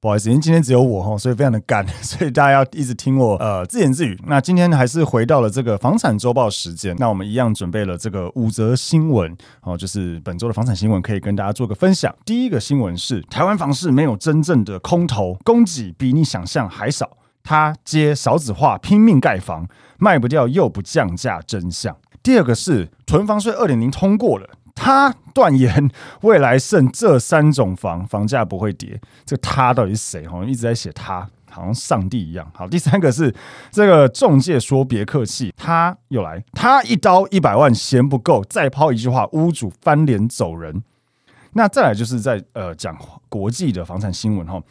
不好意思，因为今天只有我哈，所以非常的干，所以大家要一直听我呃自言自语。那今天还是回到了这个房产周报时间，那我们一样准备了这个五则新闻哦，就是本周的房产新闻可以跟大家做个分享。第一个新闻是台湾房市没有真正的空头，供给比你想象还少，他接少子化拼命盖房，卖不掉又不降价，真相。第二个是囤房税二点零通过了。他断言未来剩这三种房，房价不会跌。这他到底是谁？好像一直在写他，好像上帝一样。好，第三个是这个中介说别客气，他又来，他一刀一百万嫌不够，再抛一句话，屋主翻脸走人。那再来就是在呃讲国际的房产新闻哈。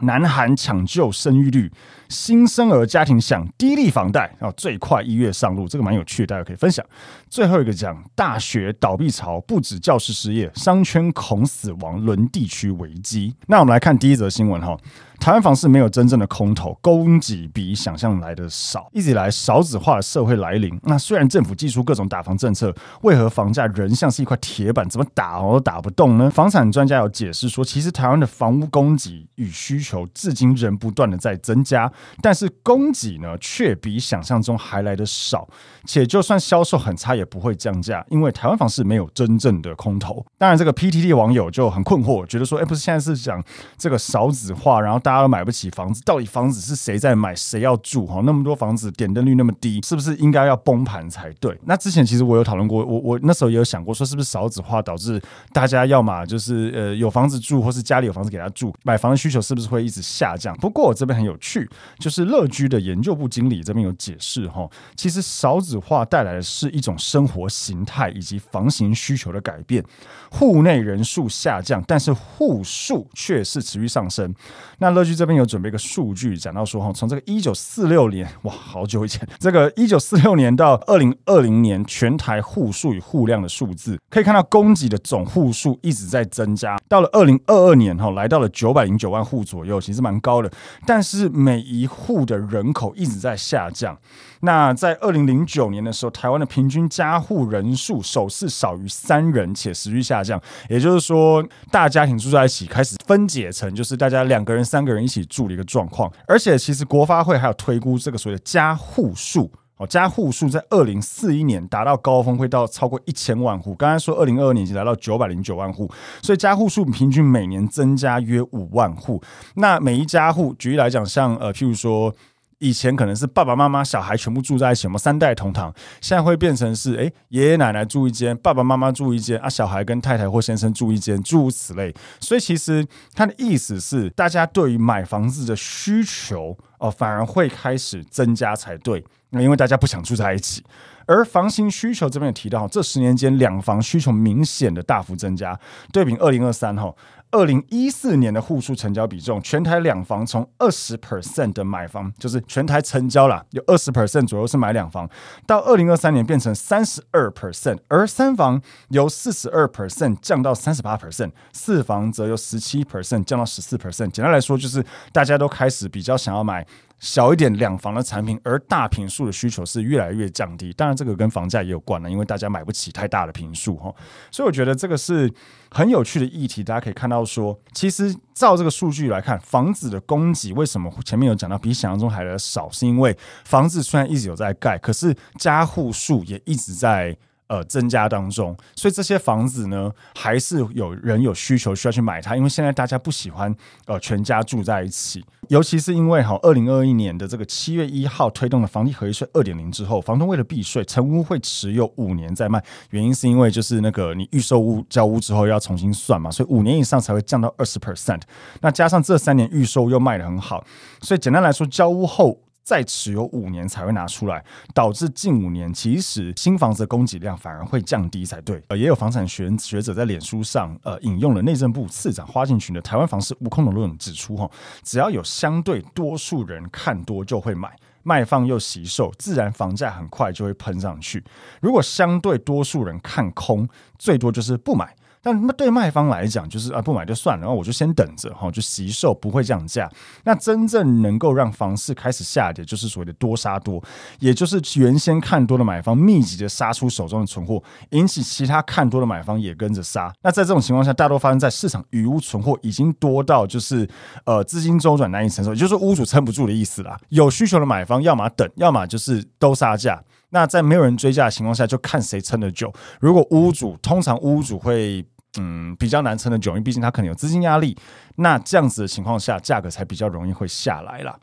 南韩抢救生育率，新生儿家庭享低利房贷，然后最快一月上路，这个蛮有趣的，大家可以分享。最后一个讲大学倒闭潮，不止教师失业，商圈恐死亡，轮地区危机。那我们来看第一则新闻哈。台湾房市没有真正的空头，供给比想象来的少。一直以来少子化的社会来临，那虽然政府祭出各种打房政策，为何房价仍像是一块铁板，怎么打都打不动呢？房产专家有解释说，其实台湾的房屋供给与需求至今仍不断的在增加，但是供给呢却比想象中还来的少，且就算销售很差也不会降价，因为台湾房市没有真正的空头。当然，这个 PTT 网友就很困惑，觉得说，哎，不是现在是讲这个少子化，然后。大家都买不起房子，到底房子是谁在买，谁要住？哈，那么多房子点灯率那么低，是不是应该要崩盘才对？那之前其实我有讨论过，我我那时候也有想过，说是不是少子化导致大家要么就是呃有房子住，或是家里有房子给他住，买房的需求是不是会一直下降？不过我这边很有趣，就是乐居的研究部经理这边有解释哈，其实少子化带来的是一种生活形态以及房型需求的改变，户内人数下降，但是户数却是持续上升。那乐居这边有准备一个数据，讲到说哈，从这个一九四六年，哇，好久以前，这个一九四六年到二零二零年，全台户数与户量的数字，可以看到供给的总户数一直在增加，到了二零二二年哈，来到了九百零九万户左右，其实蛮高的，但是每一户的人口一直在下降。那在二零零九年的时候，台湾的平均家户人数首次少于三人，且持续下降。也就是说，大家庭住在一起开始分解成就是大家两个人、三个人一起住的一个状况。而且，其实国发会还有推估这个所谓的家户数哦，家户数在二零四一年达到高峰，会到超过一千万户。刚才说二零二二年已经来到九百零九万户，所以家户数平均每年增加约五万户。那每一家户，举例来讲，像呃，譬如说。以前可能是爸爸妈妈、小孩全部住在一起，我们三代同堂，现在会变成是，诶，爷爷奶奶住一间，爸爸妈妈住一间，啊，小孩跟太太或先生住一间，诸如此类。所以其实他的意思是，大家对于买房子的需求哦，反而会开始增加才对。那因为大家不想住在一起，而房型需求这边也提到，这十年间两房需求明显的大幅增加，对比二零二三哈。二零一四年的户数成交比重，全台两房从二十 percent 的买房，就是全台成交了，有二十 percent 左右是买两房，到二零二三年变成三十二 percent，而三房由四十二 percent 降到三十八 percent，四房则由十七 percent 降到十四 percent。简单来说，就是大家都开始比较想要买小一点两房的产品，而大平数的需求是越来越降低。当然，这个跟房价也有关了，因为大家买不起太大的平数哈。所以我觉得这个是很有趣的议题。大家可以看到说，其实照这个数据来看，房子的供给为什么前面有讲到比想象中还要少？是因为房子虽然一直有在盖，可是加户数也一直在。呃，增加当中，所以这些房子呢，还是有人有需求需要去买它，因为现在大家不喜欢呃全家住在一起，尤其是因为哈，二零二一年的这个七月一号推动了房地合一税二点零之后，房东为了避税，成屋会持有五年再卖，原因是因为就是那个你预售屋交屋之后要重新算嘛，所以五年以上才会降到二十 percent，那加上这三年预售又卖得很好，所以简单来说，交屋后。再持有五年才会拿出来，导致近五年其实新房子的供给量反而会降低才对。呃，也有房产学学者在脸书上呃引用了内政部次长花敬群的台湾房市无空的论指出，哈，只要有相对多数人看多就会买，卖方又惜售，自然房价很快就会喷上去。如果相对多数人看空，最多就是不买。但那对卖方来讲，就是啊，不买就算了，然后我就先等着哈，就惜售不会降价。那真正能够让房市开始下跌，就是所谓的多杀多，也就是原先看多的买方密集的杀出手中的存货，引起其他看多的买方也跟着杀。那在这种情况下，大多发生在市场余屋存货已经多到就是呃资金周转难以承受，也就是屋主撑不住的意思啦。有需求的买方要么等，要么就是都杀价。那在没有人追价的情况下，就看谁撑得久。如果屋主通常屋主会。嗯，比较难撑的久，因为毕竟它可能有资金压力。那这样子的情况下，价格才比较容易会下来啦。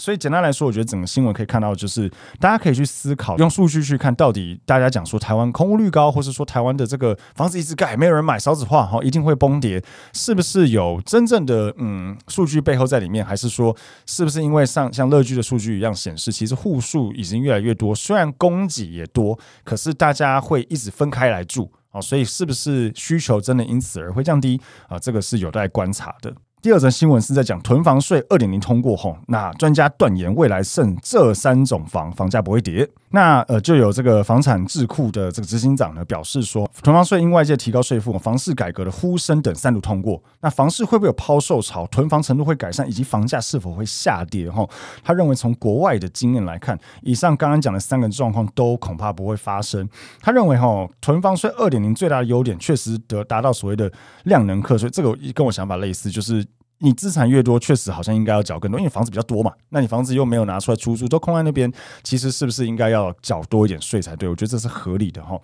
所以简单来说，我觉得整个新闻可以看到，就是大家可以去思考，用数据去看到底大家讲说台湾空屋率高，或是说台湾的这个房子一直盖，没有人买，少子化哈，一定会崩跌，是不是有真正的嗯数据背后在里面？还是说是不是因为像像乐居的数据一样显示，其实户数已经越来越多，虽然供给也多，可是大家会一直分开来住。哦，所以是不是需求真的因此而会降低啊？这个是有待观察的。第二则新闻是在讲囤房税二点零通过后，那专家断言未来剩这三种房房价不会跌。那呃，就有这个房产智库的这个执行长呢表示说，囤房税因外界提高税负、房市改革的呼声等三度通过，那房市会不会有抛售潮？囤房程度会改善，以及房价是否会下跌？哈，他认为从国外的经验来看，以上刚刚讲的三个状况都恐怕不会发生。他认为哈，囤房税二点零最大的优点确实得达到所谓的量能课税，这个跟我想法类似，就是。你资产越多，确实好像应该要缴更多，因为房子比较多嘛。那你房子又没有拿出来出租，都空在那边，其实是不是应该要缴多一点税才对？我觉得这是合理的哈。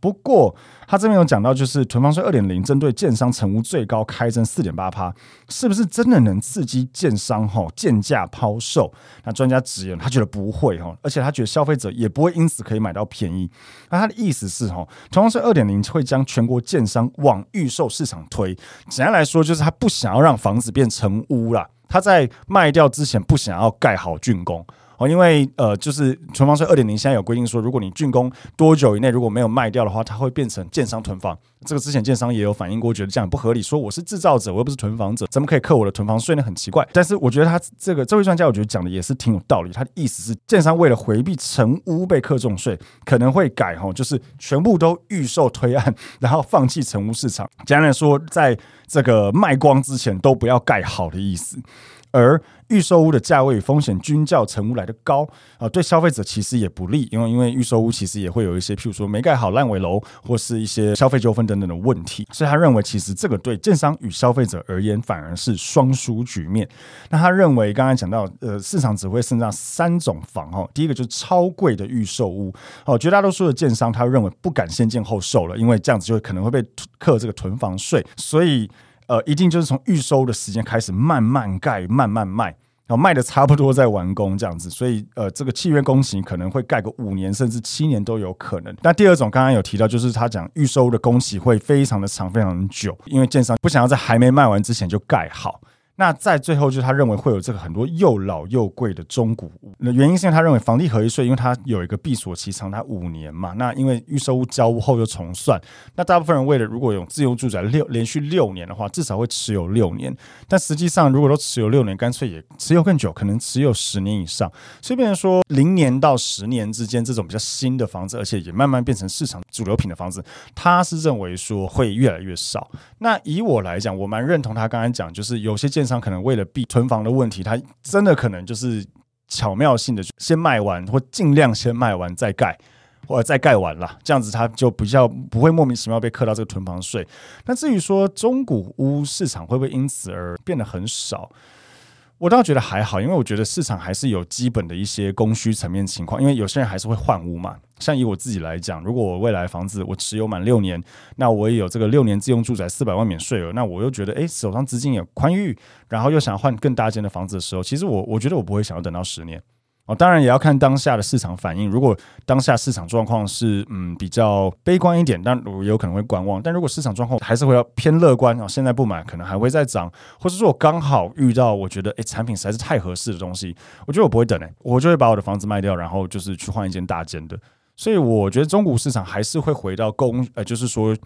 不过他这边有讲到，就是囤房税二点零针对建商成屋最高开征四点八趴，是不是真的能刺激建商哈建价抛售？那专家直言，他觉得不会哈，而且他觉得消费者也不会因此可以买到便宜。那他的意思是哈，囤房税二点零会将全国建商往预售市场推。简单来说，就是他不想要让房子变成屋啦，他在卖掉之前不想要盖好竣工。哦，因为呃，就是囤房税二点零现在有规定说，如果你竣工多久以内如果没有卖掉的话，它会变成建商囤房。这个之前建商也有反映过，觉得这样不合理，说我是制造者，我又不是囤房者，怎么可以扣我的囤房税呢？很奇怪。但是我觉得他这个这位专家，我觉得讲的也是挺有道理。他的意思是，建商为了回避成屋被克重税，可能会改哈，就是全部都预售推案，然后放弃成屋市场。简单来说，在这个卖光之前都不要盖好的意思。而预售屋的价位与风险均较成屋来得高啊，对消费者其实也不利，因为因为预售屋其实也会有一些，譬如说没盖好烂尾楼，或是一些消费纠纷等等的问题，所以他认为其实这个对建商与消费者而言反而是双输局面。那他认为刚才讲到，呃，市场只会剩下三种房哦，第一个就是超贵的预售屋哦，绝大多数的建商他认为不敢先建后售了，因为这样子就可能会被课这个囤房税，所以。呃，一定就是从预收的时间开始慢慢盖、慢慢卖，然后卖的差不多再完工这样子，所以呃，这个契约工期可能会盖个五年甚至七年都有可能。那第二种刚刚有提到，就是他讲预售的工期会非常的长、非常久，因为建商不想要在还没卖完之前就盖好。那在最后，就是他认为会有这个很多又老又贵的中古屋。那原因是因为他认为房地合一税，因为它有一个闭锁期长达五年嘛。那因为预售屋交屋后又重算，那大部分人为了如果有自由住宅六连续六年的话，至少会持有六年。但实际上，如果都持有六年，干脆也持有更久，可能持有十年以上。所以变成说，零年到十年之间这种比较新的房子，而且也慢慢变成市场主流品的房子，他是认为说会越来越少。那以我来讲，我蛮认同他刚才讲，就是有些建商可能为了避囤房的问题，他真的可能就是巧妙性的先卖完，或尽量先卖完再盖，或者再盖完了，这样子他就比较不会莫名其妙被刻到这个囤房税。那至于说中古屋市场会不会因此而变得很少？我倒觉得还好，因为我觉得市场还是有基本的一些供需层面情况，因为有些人还是会换屋嘛。像以我自己来讲，如果我未来房子我持有满六年，那我也有这个六年自用住宅四百万免税额，那我又觉得诶，手上资金也宽裕，然后又想换更大间的房子的时候，其实我我觉得我不会想要等到十年。哦，当然也要看当下的市场反应。如果当下市场状况是嗯比较悲观一点，但我有可能会观望。但如果市场状况还是会要偏乐观啊，现在不买可能还会再涨，或者说我刚好遇到我觉得诶产品实在是太合适的东西，我觉得我不会等诶，我就会把我的房子卖掉，然后就是去换一间大间的。所以我觉得中古市场还是会回到供呃，就是说。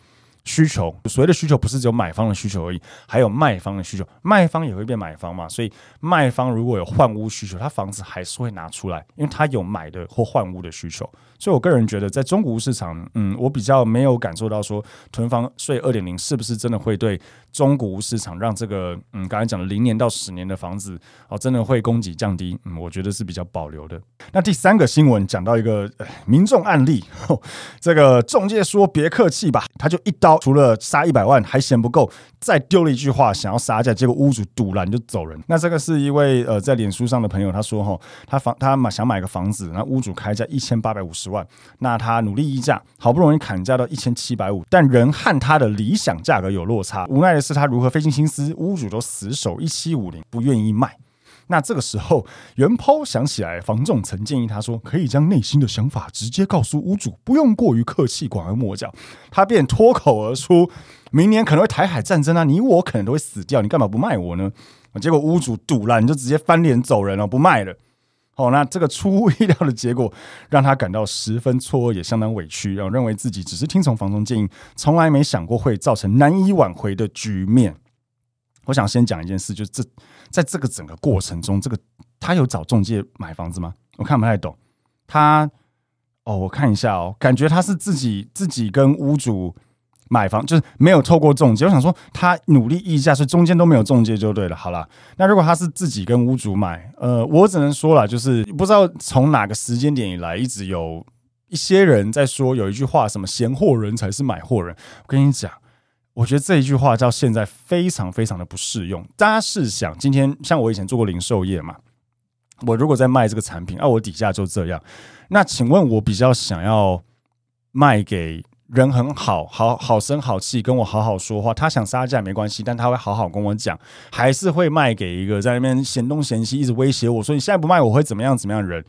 需求，所谓的需求不是只有买方的需求而已，还有卖方的需求，卖方也会变买方嘛，所以卖方如果有换屋需求，他房子还是会拿出来，因为他有买的或换屋的需求。所以我个人觉得，在中古屋市场，嗯，我比较没有感受到说囤房税二点零是不是真的会对中古屋市场让这个，嗯，刚才讲的零年到十年的房子哦，真的会供给降低，嗯，我觉得是比较保留的。那第三个新闻讲到一个民众案例，这个中介说别客气吧，他就一刀。除了杀一百万还嫌不够，再丢了一句话想要杀价，结果屋主赌烂就走人。那这个是一位呃在脸书上的朋友，他说哈，他房他买想买个房子，那屋主开价一千八百五十万，那他努力议价，好不容易砍价到一千七百五，但人和他的理想价格有落差。无奈的是，他如何费尽心思，屋主都死守一七五零，不愿意卖。那这个时候，原 PO 想起来，房仲曾建议他说，可以将内心的想法直接告诉屋主，不用过于客气，拐弯抹角。他便脱口而出：“明年可能会台海战争啊，你我可能都会死掉，你干嘛不卖我呢？”结果屋主赌烂，你就直接翻脸走人了，不卖了。哦，那这个出乎意料的结果，让他感到十分错愕，也相当委屈，然后认为自己只是听从房仲建议，从来没想过会造成难以挽回的局面。我想先讲一件事，就是这。在这个整个过程中，这个他有找中介买房子吗？我看不太懂。他哦，我看一下哦，感觉他是自己自己跟屋主买房，就是没有透过中介。我想说，他努力议价，所以中间都没有中介就对了。好了，那如果他是自己跟屋主买，呃，我只能说了，就是不知道从哪个时间点以来，一直有一些人在说有一句话，什么“闲货人才是买货人”。我跟你讲。我觉得这一句话到现在非常非常的不适用。大家试想，今天像我以前做过零售业嘛，我如果在卖这个产品，啊，我底价就这样。那请问，我比较想要卖给人很好，好好声好气，跟我好好说话，他想杀价没关系，但他会好好跟我讲，还是会卖给一个在那边嫌东嫌西，一直威胁我说你现在不卖我会怎么样怎么样的人？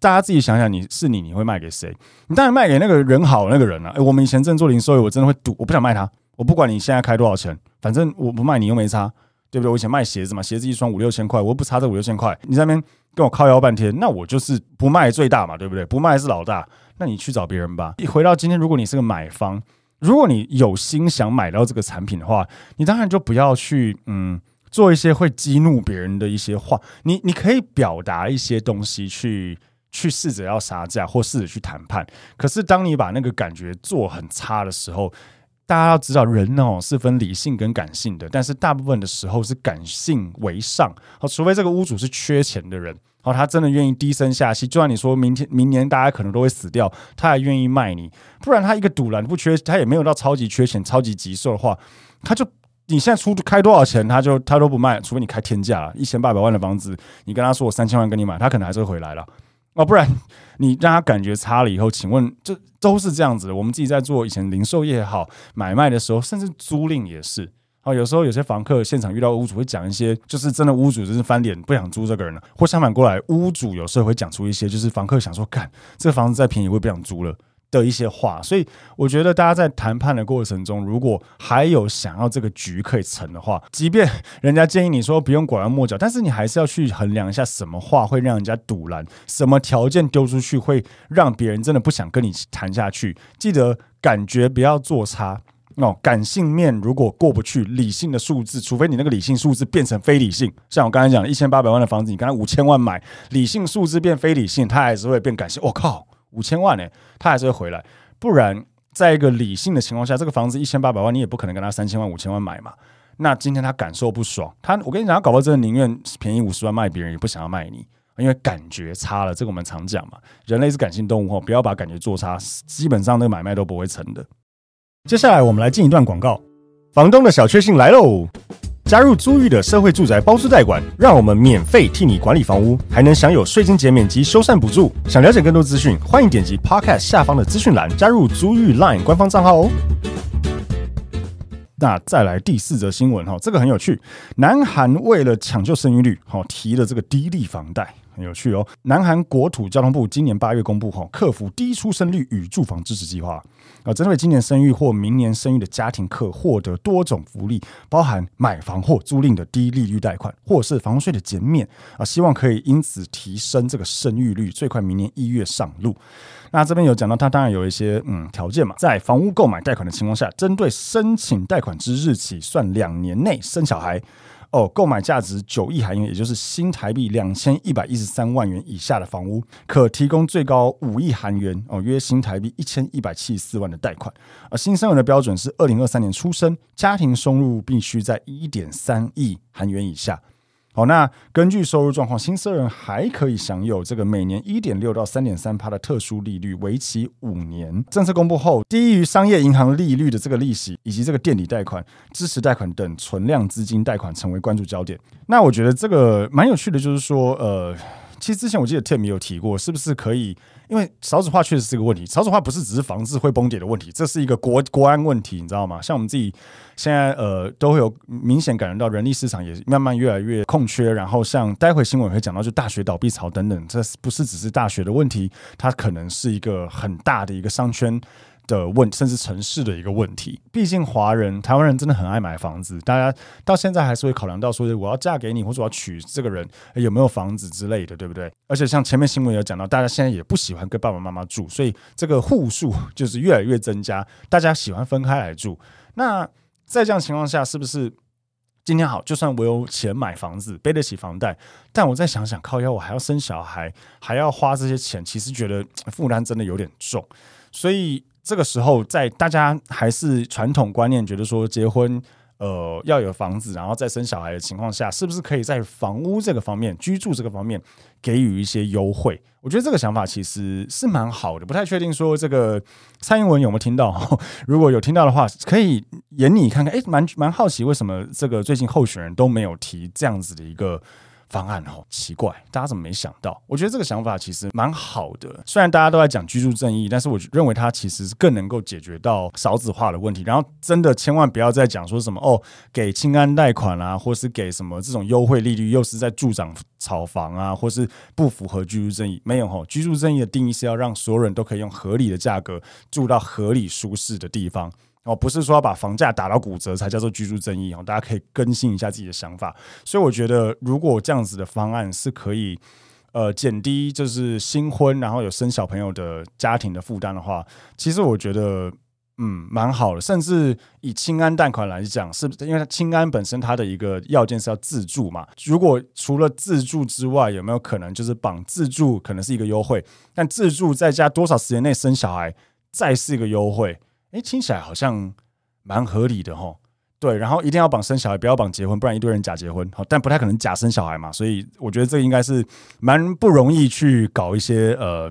大家自己想想，你是你，你会卖给谁？你当然卖给那个人好那个人啊。诶，我们以前真做零售业，我真的会赌，我不想卖他。我不管你现在开多少钱，反正我不卖你又没差，对不对？我以前卖鞋子嘛，鞋子一双五六千块，我又不差这五六千块。你在那边跟我靠腰半天，那我就是不卖最大嘛，对不对？不卖是老大，那你去找别人吧。一回到今天，如果你是个买方，如果你有心想买到这个产品的话，你当然就不要去嗯做一些会激怒别人的一些话。你你可以表达一些东西去去试着要杀价或试着去谈判。可是当你把那个感觉做很差的时候，大家要知道，人哦是分理性跟感性的，但是大部分的时候是感性为上。好，除非这个屋主是缺钱的人，好，他真的愿意低声下气，就算你说明天、明年大家可能都会死掉，他还愿意卖你。不然他一个赌烂不缺，他也没有到超级缺钱、超级急售的话，他就你现在出开多少钱，他就他都不卖，除非你开天价，一千八百万的房子，你跟他说我三千万跟你买，他可能还是会回来了。哦，不然你让他感觉差了以后，请问这都是这样子的。我们自己在做以前零售业也好，买卖的时候，甚至租赁也是。哦，有时候有些房客现场遇到屋主会讲一些，就是真的屋主就是翻脸不想租这个人了，或相反过来，屋主有时候会讲出一些，就是房客想说，干这个房子再便宜我也不想租了。的一些话，所以我觉得大家在谈判的过程中，如果还有想要这个局可以成的话，即便人家建议你说不用拐弯抹角，但是你还是要去衡量一下什么话会让人家堵拦，什么条件丢出去会让别人真的不想跟你谈下去。记得感觉不要做差哦，感性面如果过不去，理性的数字，除非你那个理性数字变成非理性，像我刚才讲的一千八百万的房子，你刚才五千万买，理性数字变非理性，它还是会变感性。我、靠！五千万呢、他还是会回来。不然，在一个理性的情况下，这个房子一千八百万，你也不可能跟他三千万、五千万买嘛。那今天他感受不爽，他我跟你讲，他搞不好真的宁愿便宜五十万卖别人，也不想要卖你。因为感觉差了，这个我们常讲嘛，人类是感性动物哦，不要把感觉做差，基本上那个买卖都不会成的。接下来我们来进一段广告，房东的小确幸来喽！加入租玉的社会住宅包租代管，让我们免费替你管理房屋，还能享有税金减免及修缮补助。想了解更多资讯，欢迎点击 Podcast 下方的资讯栏，加入租玉 Line 官方账号哦。那再来第四则新闻哈，这个很有趣，南韩为了抢救生育率，哈提了这个低利房贷。很有趣哦！南韩国土交通部今年八月公布后，克服低出生率与住房支持计划啊，针对今年生育或明年生育的家庭，可获得多种福利，包含买房或租赁的低利率贷款，或是房税的减免啊，希望可以因此提升这个生育率，最快明年一月上路。那这边有讲到，它当然有一些嗯条件嘛，在房屋购买贷款的情况下，针对申请贷款之日起算两年内生小孩。哦，购买价值九亿韩元，也就是新台币两千一百一十三万元以下的房屋，可提供最高五亿韩元，哦，约新台币一千一百七十四万的贷款。而新生儿的标准是二零二三年出生，家庭收入必须在一点三亿韩元以下。好，那根据收入状况，新生儿还可以享有这个每年一点六到三点三趴的特殊利率，为期五年。政策公布后，低于商业银行利率的这个利息，以及这个垫底贷款、支持贷款等存量资金贷款成为关注焦点。那我觉得这个蛮有趣的，就是说，呃。其实之前我记得 Tim 有提过，是不是可以？因为少子化确实是个问题，少子化不是只是房子会崩跌的问题，这是一个国国安问题，你知道吗？像我们自己现在呃都会有明显感觉到人力市场也慢慢越来越空缺，然后像待会新闻会讲到，就大学倒闭潮等等，这不是只是大学的问题，它可能是一个很大的一个商圈。的问，甚至城市的一个问题。毕竟华人、台湾人真的很爱买房子，大家到现在还是会考量到说，我要嫁给你，或者我要娶这个人，有没有房子之类的，对不对？而且像前面新闻有讲到，大家现在也不喜欢跟爸爸妈妈住，所以这个户数就是越来越增加，大家喜欢分开来住。那在这样情况下，是不是今天好？就算我有钱买房子，背得起房贷，但我再想想，靠腰我还要生小孩，还要花这些钱，其实觉得负担真的有点重，所以。这个时候，在大家还是传统观念觉得说结婚，呃，要有房子，然后再生小孩的情况下，是不是可以在房屋这个方面、居住这个方面给予一些优惠？我觉得这个想法其实是蛮好的，不太确定说这个蔡英文有没有听到？如果有听到的话，可以演你看看。诶，蛮蛮好奇，为什么这个最近候选人都没有提这样子的一个。方案哦，奇怪，大家怎么没想到？我觉得这个想法其实蛮好的。虽然大家都在讲居住正义，但是我认为它其实是更能够解决到少子化的问题。然后真的千万不要再讲说什么哦，给清安贷款啊，或是给什么这种优惠利率，又是在助长炒房啊，或是不符合居住正义。没有哦，居住正义的定义是要让所有人都可以用合理的价格住到合理舒适的地方。哦，不是说要把房价打到骨折才叫做居住正义哦，大家可以更新一下自己的想法。所以我觉得，如果这样子的方案是可以，呃，减低就是新婚然后有生小朋友的家庭的负担的话，其实我觉得，嗯，蛮好的。甚至以清安贷款来讲，是不是因为它清安本身它的一个要件是要自住嘛？如果除了自住之外，有没有可能就是绑自住可能是一个优惠，但自住在家多少时间内生小孩再是一个优惠？哎，听起来好像蛮合理的哦。对，然后一定要绑生小孩，不要绑结婚，不然一堆人假结婚。好，但不太可能假生小孩嘛，所以我觉得这应该是蛮不容易去搞一些呃，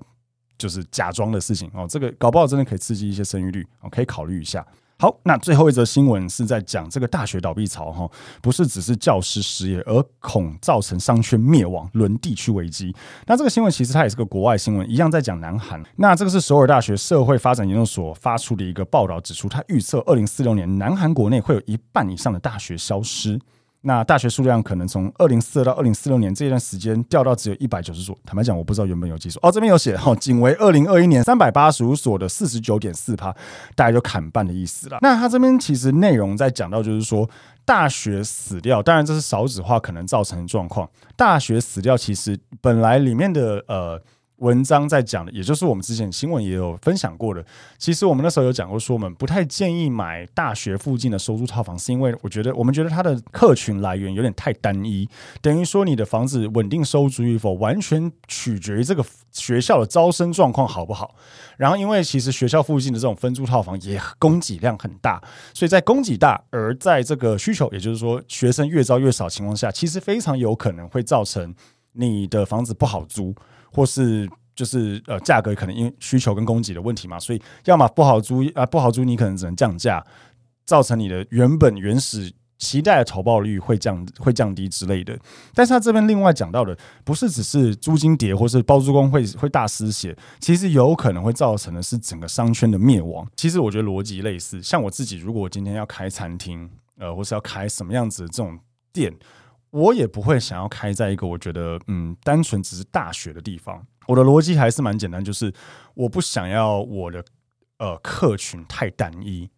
就是假装的事情哦。这个搞不好真的可以刺激一些生育率，哦，可以考虑一下。好，那最后一则新闻是在讲这个大学倒闭潮哈，不是只是教师失业，而恐造成商圈灭亡，轮地区危机。那这个新闻其实它也是个国外新闻，一样在讲南韩。那这个是首尔大学社会发展研究所发出的一个报道，指出他预测二零四六年南韩国内会有一半以上的大学消失。那大学数量可能从二零四二到二零四六年这段时间掉到只有一百九十所。坦白讲，我不知道原本有几所哦，这边有写哈，仅为二零二一年三百八十五所的四十九点四趴，大概就砍半的意思了。那他这边其实内容在讲到，就是说大学死掉，当然这是少子化可能造成的状况。大学死掉，其实本来里面的呃。文章在讲的，也就是我们之前新闻也有分享过的。其实我们那时候有讲过，说我们不太建议买大学附近的收租套房，是因为我觉得我们觉得它的客群来源有点太单一，等于说你的房子稳定收租与否，完全取决于这个学校的招生状况好不好。然后，因为其实学校附近的这种分租套房也供给量很大，所以在供给大而在这个需求，也就是说学生越招越少情况下，其实非常有可能会造成。你的房子不好租，或是就是呃价格可能因为需求跟供给的问题嘛，所以要么不好租啊，不好租你可能只能降价，造成你的原本原始。期待的投报率会降会降低之类的，但是他这边另外讲到的不是只是租金跌，或是包租公会会大失血，其实有可能会造成的是整个商圈的灭亡。其实我觉得逻辑类似，像我自己如果我今天要开餐厅，呃，或是要开什么样子的这种店，我也不会想要开在一个我觉得嗯单纯只是大学的地方。我的逻辑还是蛮简单，就是我不想要我的呃客群太单一。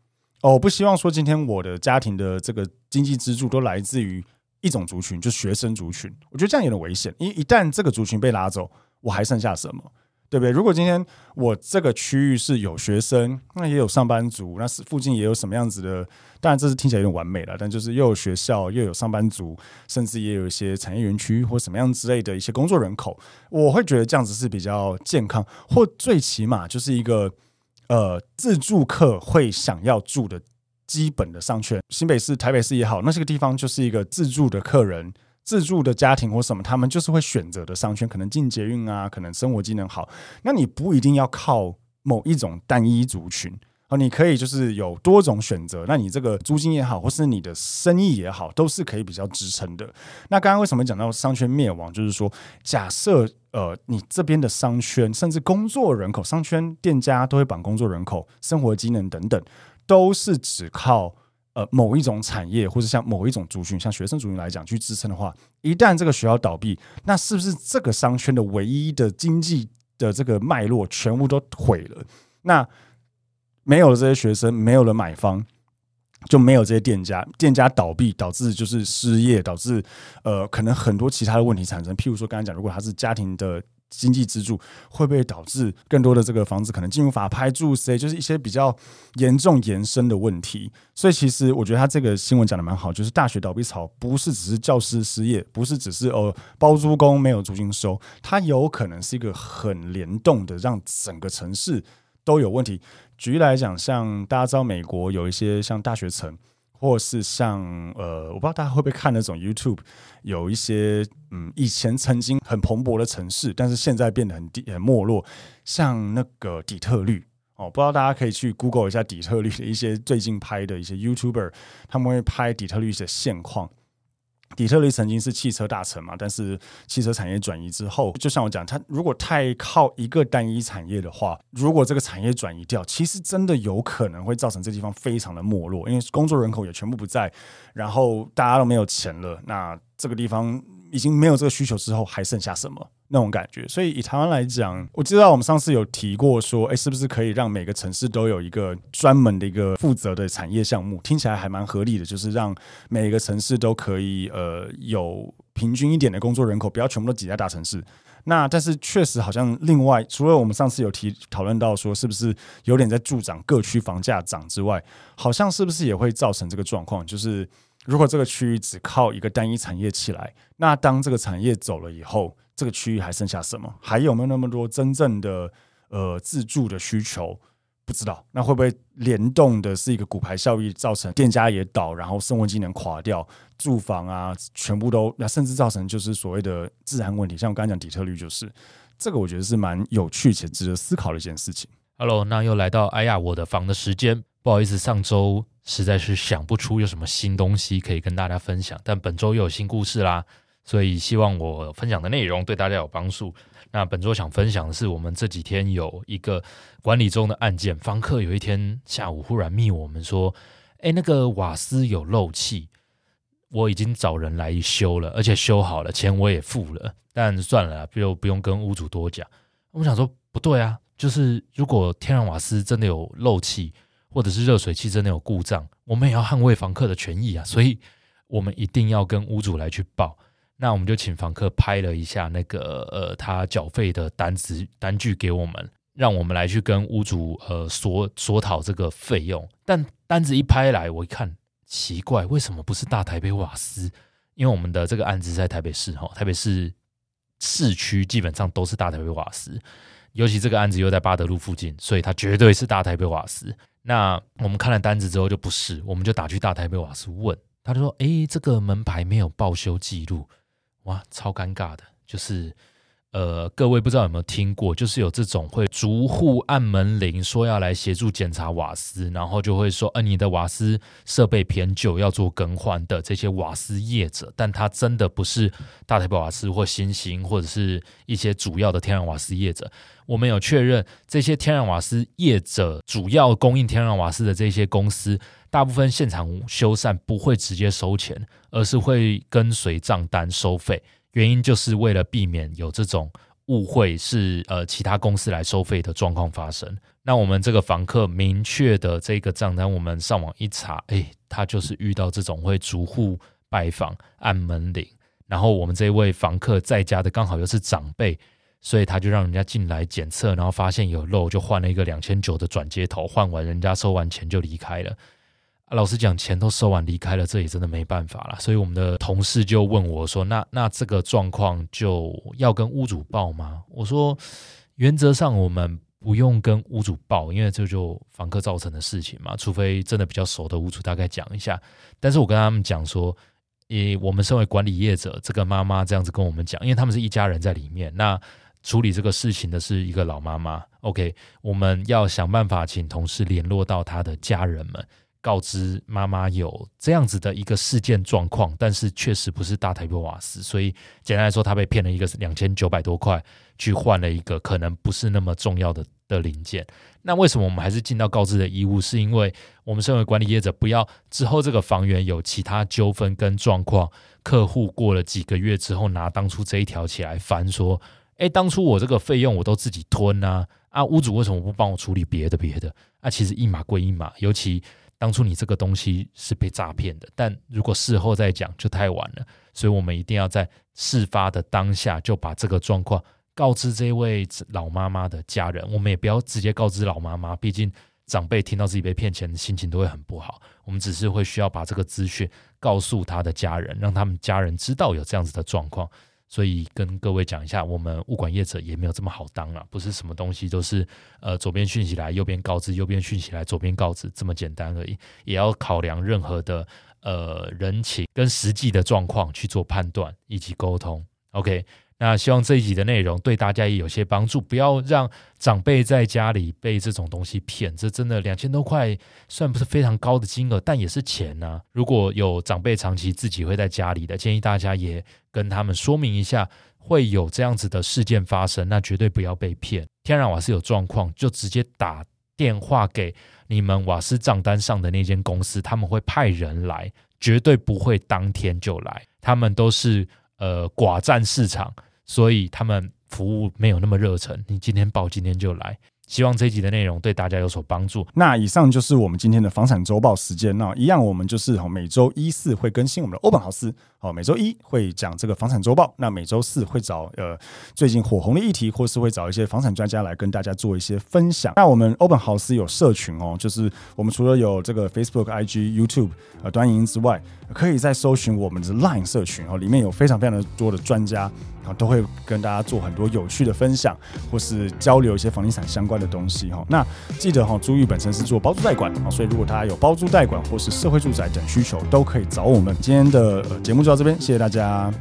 哦，我不希望说今天我的家庭的这个经济支柱都来自于一种族群，就学生族群。我觉得这样有点危险，因为一旦这个族群被拉走，我还剩下什么？对不对？如果今天我这个区域是有学生，那也有上班族，那是附近也有什么样子的？当然这是听起来有点完美了，但就是又有学校，又有上班族，甚至也有一些产业园区或什么样之类的一些工作人口，我会觉得这样子是比较健康，或最起码就是一个。呃，自住客会想要住的基本的商圈，新北市、台北市也好，那这个地方就是一个自住的客人、自住的家庭或什么，他们就是会选择的商圈，可能进捷运啊，可能生活机能好。那你不一定要靠某一种单一族群啊。你可以就是有多种选择，那你这个租金也好，或是你的生意也好，都是可以比较支撑的。那刚刚为什么讲到商圈灭亡？就是说，假设呃，你这边的商圈，甚至工作人口，商圈店家都会绑工作人口、生活机能等等，都是只靠呃某一种产业，或者像某一种族群，像学生族群来讲去支撑的话，一旦这个学校倒闭，那是不是这个商圈的唯一的经济的这个脉络全部都毁了？那没有了这些学生，没有了买方，就没有这些店家。店家倒闭，导致就是失业，导致呃，可能很多其他的问题产生。譬如说，刚才讲，如果他是家庭的经济支柱，会不会导致更多的这个房子可能进入法拍、住谁，就是一些比较严重延伸的问题。所以，其实我觉得他这个新闻讲的蛮好，就是大学倒闭潮不是只是教师失业，不是只是哦包租公没有租金收，它有可能是一个很联动的，让整个城市都有问题。举例来讲，像大家知道美国有一些像大学城，或是像呃，我不知道大家会不会看那种 YouTube，有一些嗯，以前曾经很蓬勃的城市，但是现在变得很低很没落，像那个底特律哦，不知道大家可以去 Google 一下底特律的一些最近拍的一些 YouTuber，他们会拍底特律的现况。底特律曾经是汽车大城嘛，但是汽车产业转移之后，就像我讲，它如果太靠一个单一产业的话，如果这个产业转移掉，其实真的有可能会造成这地方非常的没落，因为工作人口也全部不在，然后大家都没有钱了，那这个地方已经没有这个需求之后，还剩下什么？那种感觉，所以以台湾来讲，我知道我们上次有提过说，哎，是不是可以让每个城市都有一个专门的一个负责的产业项目？听起来还蛮合理的，就是让每个城市都可以呃有平均一点的工作人口，不要全部都挤在大城市。那但是确实好像另外，除了我们上次有提讨论到说，是不是有点在助长各区房价涨之外，好像是不是也会造成这个状况？就是如果这个区域只靠一个单一产业起来，那当这个产业走了以后，这个区域还剩下什么？还有没有那么多真正的呃自住的需求？不知道。那会不会联动的是一个骨牌效应，造成店家也倒，然后生活机能垮掉，住房啊全部都，那甚至造成就是所谓的治安问题。像我刚才讲底特律，就是这个，我觉得是蛮有趣且值得思考的一件事情。Hello，那又来到哎呀我的房的时间，不好意思，上周实在是想不出有什么新东西可以跟大家分享，但本周又有新故事啦。所以希望我分享的内容对大家有帮助。那本周想分享的是，我们这几天有一个管理中的案件，房客有一天下午忽然密我们说：“哎，那个瓦斯有漏气，我已经找人来修了，而且修好了，钱我也付了。但算了，就不用跟屋主多讲。”我想说不对啊，就是如果天然瓦斯真的有漏气，或者是热水器真的有故障，我们也要捍卫房客的权益啊，所以我们一定要跟屋主来去报。那我们就请房客拍了一下那个呃他缴费的单子单据给我们，让我们来去跟屋主呃索索讨这个费用。但单子一拍来，我一看奇怪，为什么不是大台北瓦斯？因为我们的这个案子在台北市哈，台北市市区基本上都是大台北瓦斯，尤其这个案子又在八德路附近，所以它绝对是大台北瓦斯。那我们看了单子之后就不是，我们就打去大台北瓦斯问，他就说：“诶，这个门牌没有报修记录。”哇，超尴尬的！就是。呃，各位不知道有没有听过，就是有这种会逐户按门铃说要来协助检查瓦斯，然后就会说，呃，你的瓦斯设备偏旧要做更换的这些瓦斯业者，但他真的不是大台北瓦斯或新兴或者是一些主要的天然瓦斯业者。我们有确认，这些天然瓦斯业者主要供应天然瓦斯的这些公司，大部分现场修缮不会直接收钱，而是会跟随账单收费。原因就是为了避免有这种误会，是呃其他公司来收费的状况发生。那我们这个房客明确的这个账单，我们上网一查，哎，他就是遇到这种会逐户拜访、按门铃，然后我们这位房客在家的刚好又是长辈，所以他就让人家进来检测，然后发现有漏，就换了一个两千九的转接头，换完人家收完钱就离开了。老实讲，钱都收完离开了，这也真的没办法了。所以我们的同事就问我说：“那那这个状况就要跟屋主报吗？”我说：“原则上我们不用跟屋主报，因为这就房客造成的事情嘛。除非真的比较熟的屋主大概讲一下。但是我跟他们讲说，诶，我们身为管理业者，这个妈妈这样子跟我们讲，因为他们是一家人在里面，那处理这个事情的是一个老妈妈。OK，我们要想办法请同事联络到她的家人们。”告知妈妈有这样子的一个事件状况，但是确实不是大台北瓦斯，所以简单来说，他被骗了一个两千九百多块，去换了一个可能不是那么重要的的零件。那为什么我们还是尽到告知的义务？是因为我们身为管理业者，不要之后这个房源有其他纠纷跟状况，客户过了几个月之后拿当初这一条起来翻，说，诶，当初我这个费用我都自己吞啊，啊，屋主为什么不帮我处理别的别的？啊，其实一码归一码，尤其。当初你这个东西是被诈骗的，但如果事后再讲就太晚了，所以我们一定要在事发的当下就把这个状况告知这位老妈妈的家人。我们也不要直接告知老妈妈，毕竟长辈听到自己被骗钱，心情都会很不好。我们只是会需要把这个资讯告诉他的家人，让他们家人知道有这样子的状况。所以跟各位讲一下，我们物管业者也没有这么好当了，不是什么东西都是呃左边讯息来右边告知，右边讯息来左边告知这么简单而已，也要考量任何的呃人情跟实际的状况去做判断以及沟通。OK。那希望这一集的内容对大家也有些帮助，不要让长辈在家里被这种东西骗。这真的两千多块，算不是非常高的金额，但也是钱呐、如果有长辈长期自己会在家里的，建议大家也跟他们说明一下，会有这样子的事件发生，那绝对不要被骗。天然瓦斯有状况，就直接打电话给你们瓦斯账单上的那间公司，他们会派人来，绝对不会当天就来，他们都是呃寡占市场。所以他们服务没有那么热忱，你今天报今天就来。希望这一集的内容对大家有所帮助。那以上就是我们今天的房产周报时间。那一样，我们就是每周一四会更新我们的欧本豪斯。哦，每周一会讲这个房产周报。那每周四会找呃最近火红的议题，或是会找一些房产专家来跟大家做一些分享。那我们欧本豪斯有社群哦，就是我们除了有这个 Facebook、IG、YouTube 呃端影之外，可以再搜寻我们的 Line 社群哦，里面有非常非常的多的专家。啊，都会跟大家做很多有趣的分享，或是交流一些房地产相关的东西哈。那记得哈，租玉本身是做包租代管啊，所以如果大家有包租代管或是社会住宅等需求，都可以找我们。今天的节目就到这边，谢谢大家。